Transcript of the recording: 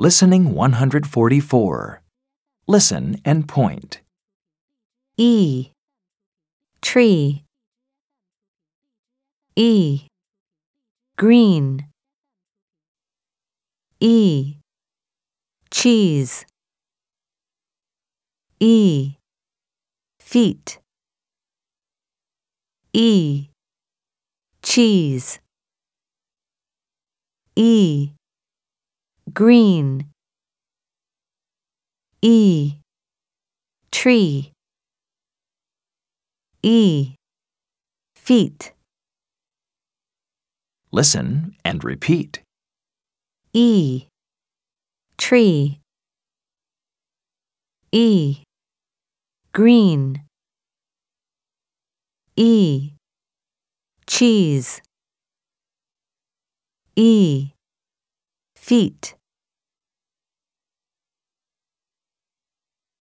Listening 144. Listen and point. E. Tree. E. Green. E. Cheese. E. Feet. E. Cheese. E. Green. E. Tree. E. Feet. Listen and repeat. E. Tree. E. Green. E. Cheese. E. Feet.